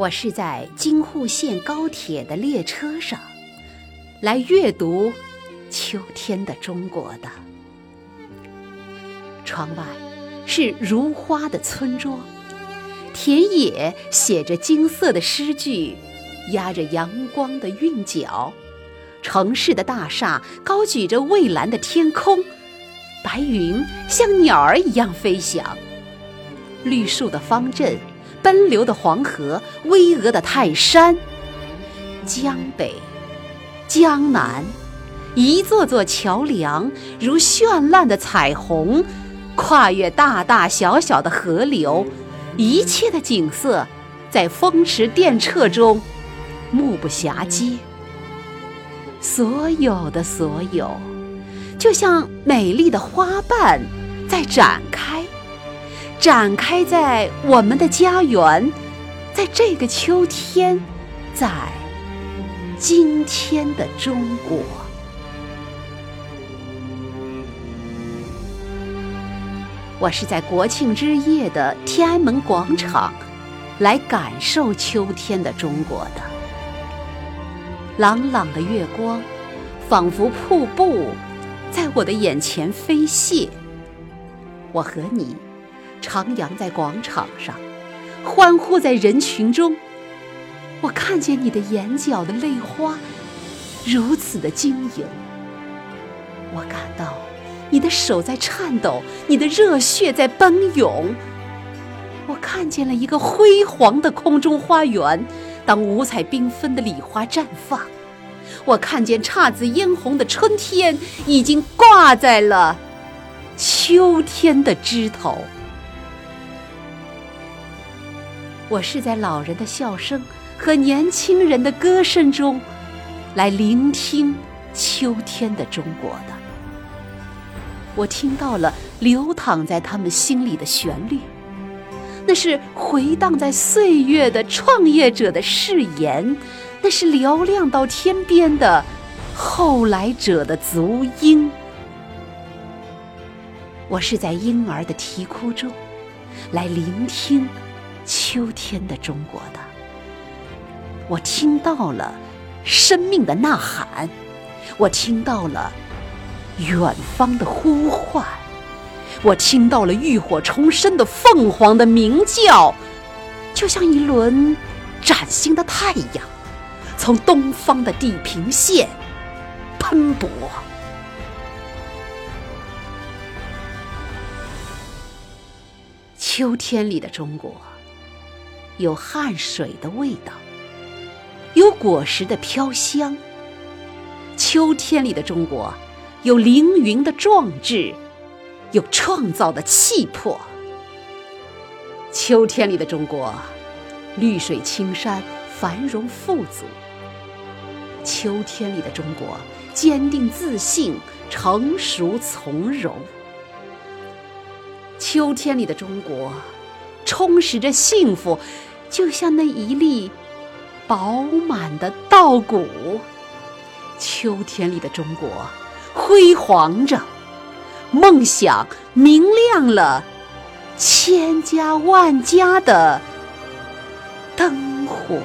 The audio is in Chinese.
我是在京沪线高铁的列车上，来阅读秋天的中国的。窗外是如花的村庄，田野写着金色的诗句，压着阳光的韵脚。城市的大厦高举着蔚蓝的天空，白云像鸟儿一样飞翔。绿树的方阵。奔流的黄河，巍峨的泰山，江北、江南，一座座桥梁如绚烂的彩虹，跨越大大小小的河流，一切的景色在风驰电掣中目不暇接。所有的所有，就像美丽的花瓣在展开。展开在我们的家园，在这个秋天，在今天的中国，我是在国庆之夜的天安门广场来感受秋天的中国的。朗朗的月光，仿佛瀑布，在我的眼前飞泻。我和你。徜徉在广场上，欢呼在人群中。我看见你的眼角的泪花如此的晶莹，我感到你的手在颤抖，你的热血在奔涌。我看见了一个辉煌的空中花园，当五彩缤纷的礼花绽放，我看见姹紫嫣红的春天已经挂在了秋天的枝头。我是在老人的笑声和年轻人的歌声中，来聆听秋天的中国的。我听到了流淌在他们心里的旋律，那是回荡在岁月的创业者的誓言，那是嘹亮到天边的后来者的足音。我是在婴儿的啼哭中，来聆听。秋天的中国的，我听到了生命的呐喊，我听到了远方的呼唤，我听到了浴火重生的凤凰的鸣叫，就像一轮崭新的太阳，从东方的地平线喷薄。秋天里的中国。有汗水的味道，有果实的飘香。秋天里的中国，有凌云的壮志，有创造的气魄。秋天里的中国，绿水青山，繁荣富足。秋天里的中国，坚定自信，成熟从容。秋天里的中国，充实着幸福。就像那一粒饱满的稻谷，秋天里的中国辉煌着，梦想明亮了千家万家的灯火。